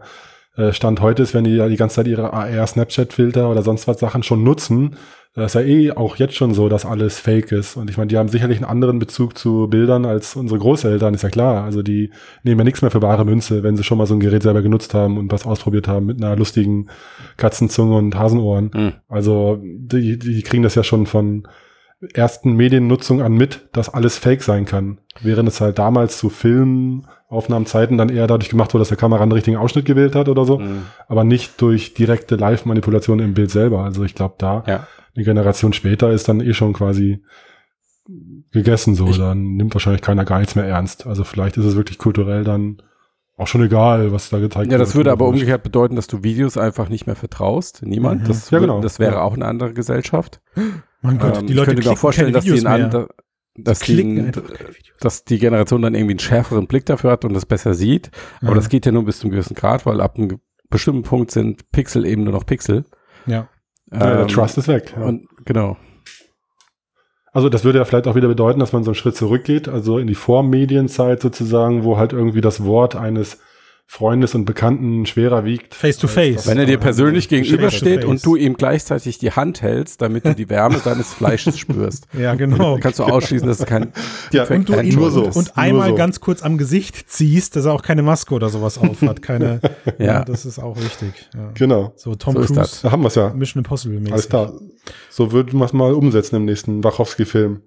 äh, Stand heute ist, wenn die ja die ganze Zeit ihre AR-Snapchat-Filter oder sonst was Sachen schon nutzen das ist ja eh auch jetzt schon so, dass alles fake ist. Und ich meine, die haben sicherlich einen anderen Bezug zu Bildern als unsere Großeltern, ist ja klar. Also die nehmen ja nichts mehr für bare Münze, wenn sie schon mal so ein Gerät selber genutzt haben und was ausprobiert haben mit einer lustigen Katzenzunge und Hasenohren. Mhm. Also die, die kriegen das ja schon von ersten Mediennutzung an mit, dass alles fake sein kann. Während es halt damals zu Filmaufnahmenzeiten dann eher dadurch gemacht wurde, dass der Kamera einen richtigen Ausschnitt gewählt hat oder so, mhm. aber nicht durch direkte Live-Manipulation im Bild selber. Also ich glaube, da ja eine Generation später ist dann eh schon quasi gegessen so. Ich dann nimmt wahrscheinlich keiner gar nichts mehr ernst. Also vielleicht ist es wirklich kulturell dann auch schon egal, was da gezeigt wird. Ja, das würde aber umgekehrt bedeuten, dass du Videos einfach nicht mehr vertraust. Niemand. Mhm. Das, ja, genau. das wäre ja. auch eine andere Gesellschaft. Mein Gott, ähm, die Leute ich könnte mir auch vorstellen, dass die, in andere, dass, die, dass die Generation dann irgendwie einen schärferen Blick dafür hat und das besser sieht. Aber mhm. das geht ja nur bis zum gewissen Grad, weil ab einem bestimmten Punkt sind Pixel eben nur noch Pixel. Ja. Ja, der ähm, Trust ist weg. Ja. Und, genau. Also das würde ja vielleicht auch wieder bedeuten, dass man so einen Schritt zurückgeht, also in die Vormedienzeit sozusagen, wo halt irgendwie das Wort eines Freundes und Bekannten schwerer wiegt. Face to face. Wenn er dir persönlich gegenübersteht und du ihm gleichzeitig die Hand hältst, damit du die Wärme seines Fleisches spürst, Ja, genau. kannst du ausschließen, dass es kein Ja, und du ihn nur so. und, und Nur einmal so. ganz kurz am Gesicht ziehst, dass er auch keine Maske oder sowas auf hat. Keine, ja. Ja. das ist auch wichtig. Ja. Genau. So Tom So ist Cruise, das. Da haben wir es ja. Mission Impossible mäßig. Alles klar. So würden wir es mal umsetzen im nächsten Wachowski-Film.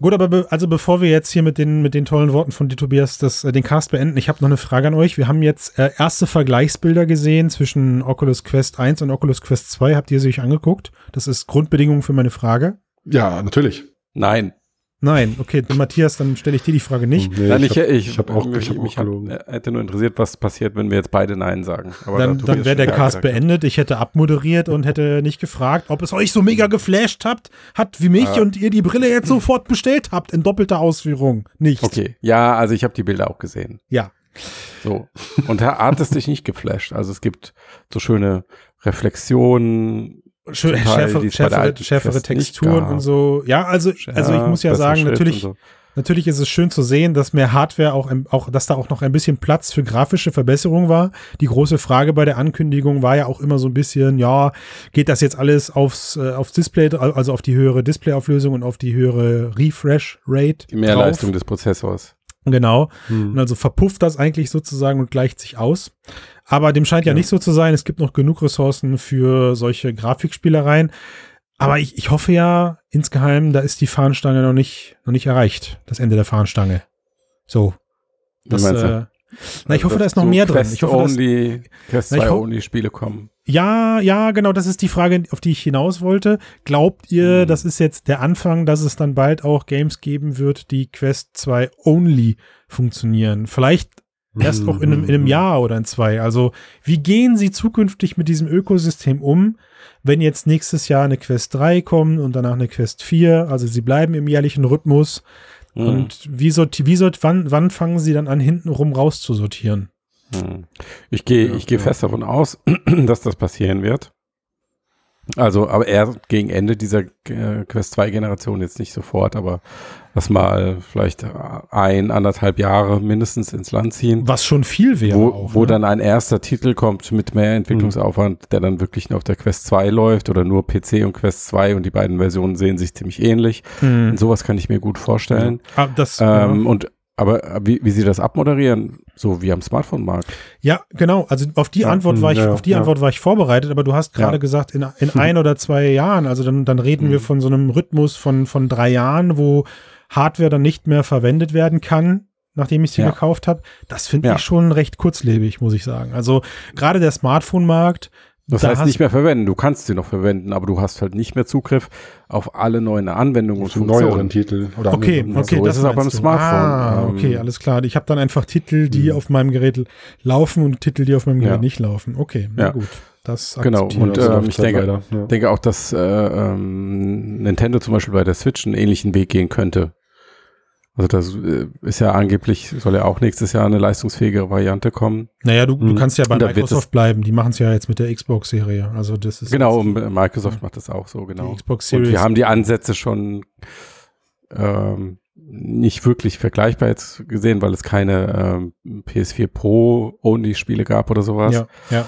Gut, aber be also bevor wir jetzt hier mit den, mit den tollen Worten von dir, Tobias, das, äh, den Cast beenden, ich habe noch eine Frage an euch. Wir haben jetzt äh, erste Vergleichsbilder gesehen zwischen Oculus Quest 1 und Oculus Quest 2. Habt ihr sie euch angeguckt? Das ist Grundbedingung für meine Frage. Ja, natürlich. Nein. Nein, okay, Matthias, dann stelle ich dir die Frage nicht. Nee, Nein, ich ich, hab- ich, ich hab auch- mich, ich hab auch mich hat, gelogen. äh, hätte nur interessiert, was passiert, wenn wir jetzt beide Nein sagen. Aber Dann, da dann wäre der Cast beendet. Ich hätte abmoderiert und hätte nicht gefragt, ob es euch so mega geflasht habt, hat wie mich Ah. und ihr die Brille jetzt sofort bestellt habt in doppelter Ausführung. Nicht. Okay, ja, also ich habe die Bilder auch gesehen. Ja. So. Und da hat es dich nicht geflasht. Also es gibt so schöne Reflexionen. Schön, schärfere, schärfere, schärfere Texturen und so. Ja, also, also ich muss ja sagen, natürlich, so. natürlich ist es schön zu sehen, dass mehr Hardware auch, auch, dass da auch noch ein bisschen Platz für grafische Verbesserung war. Die große Frage bei der Ankündigung war ja auch immer so ein bisschen, ja, geht das jetzt alles aufs, äh, aufs Display, also auf die höhere Displayauflösung und auf die höhere Refresh Rate? Die Mehrleistung des Prozessors. Genau. Hm. Und also verpufft das eigentlich sozusagen und gleicht sich aus. Aber dem scheint ja, Ja. nicht so zu sein. Es gibt noch genug Ressourcen für solche Grafikspielereien. Aber ich, ich hoffe ja insgeheim, da ist die Fahnenstange noch nicht, noch nicht erreicht. Das Ende der Fahnenstange. So. Das, äh, na, ich hoffe, Dass da ist noch mehr drin. Quest Ich hoffe, dass, only, Quest Na, ich 2 ho- only Spiele kommen. Ja, ja, genau, das ist die Frage, auf die ich hinaus wollte. Glaubt ihr, Hm. das ist jetzt der Anfang, dass es dann bald auch Games geben wird, die Quest 2 only funktionieren? Vielleicht erst Mhm. auch in einem, in einem Jahr oder in zwei. Also, wie gehen Sie zukünftig mit diesem Ökosystem um, wenn jetzt nächstes Jahr eine Quest 3 kommt und danach eine Quest 4? Also, Sie bleiben im jährlichen Rhythmus. Hm. Und wie, sorti wie sort wann, wann fangen Sie dann an, hintenrum rauszusortieren? Hm. Ich gehe Ja, ich gehe ja. fest davon aus, dass das passieren wird. Also, aber eher gegen Ende dieser äh, Quest 2 Generation jetzt nicht sofort, aber lass mal vielleicht ein, anderthalb Jahre mindestens ins Land ziehen. Was schon viel wäre. wo, auch, wo ne? dann ein erster Titel kommt mit mehr Entwicklungsaufwand, der dann wirklich nur auf der Quest 2 läuft oder nur PC und Quest 2 und die beiden Versionen sehen sich ziemlich ähnlich. Hm. Und sowas kann ich mir gut vorstellen. Ah, das, Ähm, und aber wie, wie sie das abmoderieren, so wie am Smartphone-Markt. Ja, genau. Also auf die Ja, Antwort war ich, ja, auf die ja. Antwort war ich vorbereitet, aber du hast gerade gesagt, in, in ein oder zwei Jahren, also dann, dann reden wir Mhm. von so einem Rhythmus von, von drei Jahren, wo Hardware dann nicht mehr verwendet werden kann, nachdem ich sie gekauft habe. Das finde ich schon recht kurzlebig, muss ich sagen. Also gerade der Smartphone-Markt, Das da heißt nicht mehr verwenden. Du kannst sie noch verwenden, aber du hast halt nicht mehr Zugriff auf alle neuen Anwendungen und neueren. Titel. Oder Okay, anderen. okay, so das ist es auch beim du. Smartphone. Ah, Ähm, okay, alles klar. Ich habe dann einfach Titel, die Mhm. auf meinem Gerät laufen und Titel, die auf meinem Gerät Ja. nicht laufen. Okay, na Ja. gut. Das Genau, akzeptiere und, ähm, ich denke- ja. Denke auch, dass äh, ähm, Nintendo zum Beispiel bei der Switch einen ähnlichen Weg gehen könnte. Also das äh, ist ja angeblich, soll ja auch nächstes Jahr eine leistungsfähige Variante kommen. Naja, du, du Mhm. kannst ja bei Und Microsoft bleiben. Die machen es ja jetzt mit der Xbox-Serie. Also das ist Genau, und Microsoft macht das auch so, genau. die Xbox Und Series. wir haben die Ansätze schon ähm, nicht wirklich vergleichbar jetzt gesehen, weil es keine ähm, PS4 Pro Only Spiele gab oder sowas. ja, ja.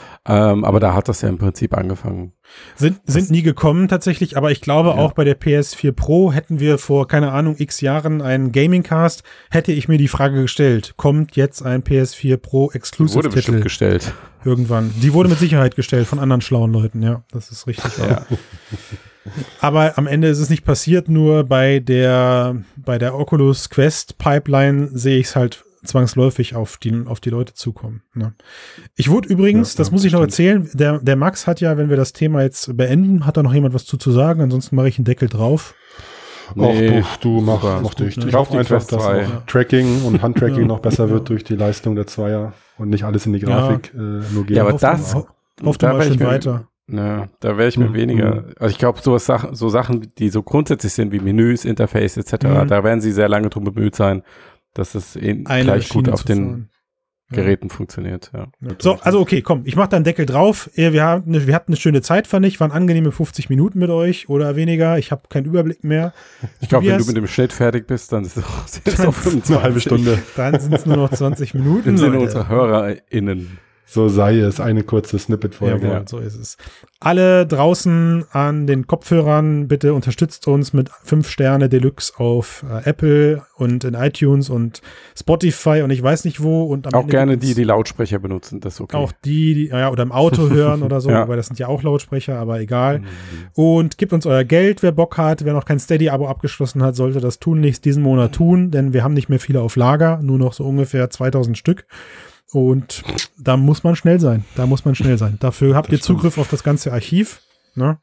Ähm, aber da hat das ja im Prinzip angefangen. Sind, sind nie gekommen tatsächlich, aber ich glaube Ja. auch bei der PS4 Pro hätten wir vor, keine Ahnung, x Jahren einen Gaming-Cast, hätte ich mir die Frage gestellt, kommt jetzt ein PS4 Pro Wurde bestimmt Exclusive-Titel gestellt. irgendwann? Die wurde mit Sicherheit gestellt von anderen schlauen Leuten, ja, das ist richtig. Ja. Aber am Ende ist es nicht passiert, nur bei der, bei der Oculus Quest Pipeline sehe ich es halt zwangsläufig auf die, auf die Leute zukommen. Ne? Ich wurde übrigens, Ja, das ja, muss ich noch erzählen, der, der Max hat ja, wenn wir das Thema jetzt beenden, hat da noch jemand was zu, zu sagen, ansonsten mache ich einen Deckel drauf. Nee, Ach, du, du mach, mach dich. Gut, ne? Ich hoffe einfach, dass 2. auch Tracking und Handtracking Ja. noch besser Ja. wird durch die Leistung der Zweier und nicht alles in die Grafik äh, nur geht. Ja, aber Hoff- das- ho- Hoff da mal schön mir- weiter. Ne, da wäre ich mir Mhm. weniger. Also ich glaube, so, Sachen, so Sachen, die so grundsätzlich sind wie Menüs, Interface etc., Mhm. da werden sie sehr lange drum bemüht sein, dass es eh gleich gut Schiene auf den fahren. Geräten funktioniert. Ja. So, also okay, komm, ich mach da einen Deckel drauf. Wir, haben eine, wir hatten eine schöne Zeit, fand ich. Waren angenehme 50 Minuten mit euch oder weniger. Ich habe keinen Überblick mehr. Ich glaube, wenn du mit dem Schnitt fertig bist, dann ist es auch, auch 25. Eine halbe Stunde. Dann sind es nur noch 20 Minuten. Im Sinne unserer HörerInnen. So sei es, eine kurze Snippet-Folge. Ja, so ist es. Alle draußen an den Kopfhörern, bitte unterstützt uns mit 5 Sterne Deluxe auf äh, Apple und in iTunes und Spotify und ich weiß nicht wo. Und auch Ende gerne die, die Lautsprecher benutzen, das ist okay. Auch die, die ja, oder im Auto hören oder so, ja. weil das sind ja auch Lautsprecher, aber egal. Mhm. Und gebt uns euer Geld, wer Bock hat. Wer noch kein Steady-Abo abgeschlossen hat, sollte das tun, nächst diesen Monat tun, denn wir haben nicht mehr viele auf Lager, nur noch so ungefähr 2000 Stück. Und da muss man schnell sein. Da muss man schnell sein. Dafür habt das ihr Zugriff auf das ganze Archiv. Ne?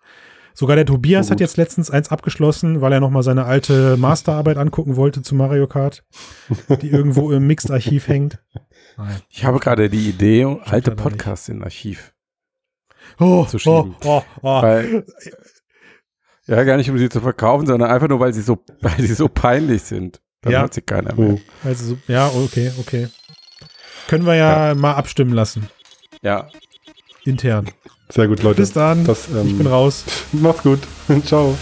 Sogar der Tobias so hat jetzt letztens eins abgeschlossen, weil er nochmal seine alte Masterarbeit angucken wollte zu Mario Kart, die irgendwo im Mixed-Archiv hängt. Nein. Ich habe gerade die Idee, alte Podcasts in Archiv oh, zu schieben. Oh, oh, oh. Weil, ja, gar nicht, um sie zu verkaufen, sondern einfach nur, weil sie so, weil sie so peinlich sind. Dann ja. hört sie keiner mehr. Also, ja, okay, okay. Können wir ja, ja, mal abstimmen lassen. Ja. Intern. Sehr gut, Leute. Bis dann. Das, ähm, ich bin raus. Macht's gut. Ciao.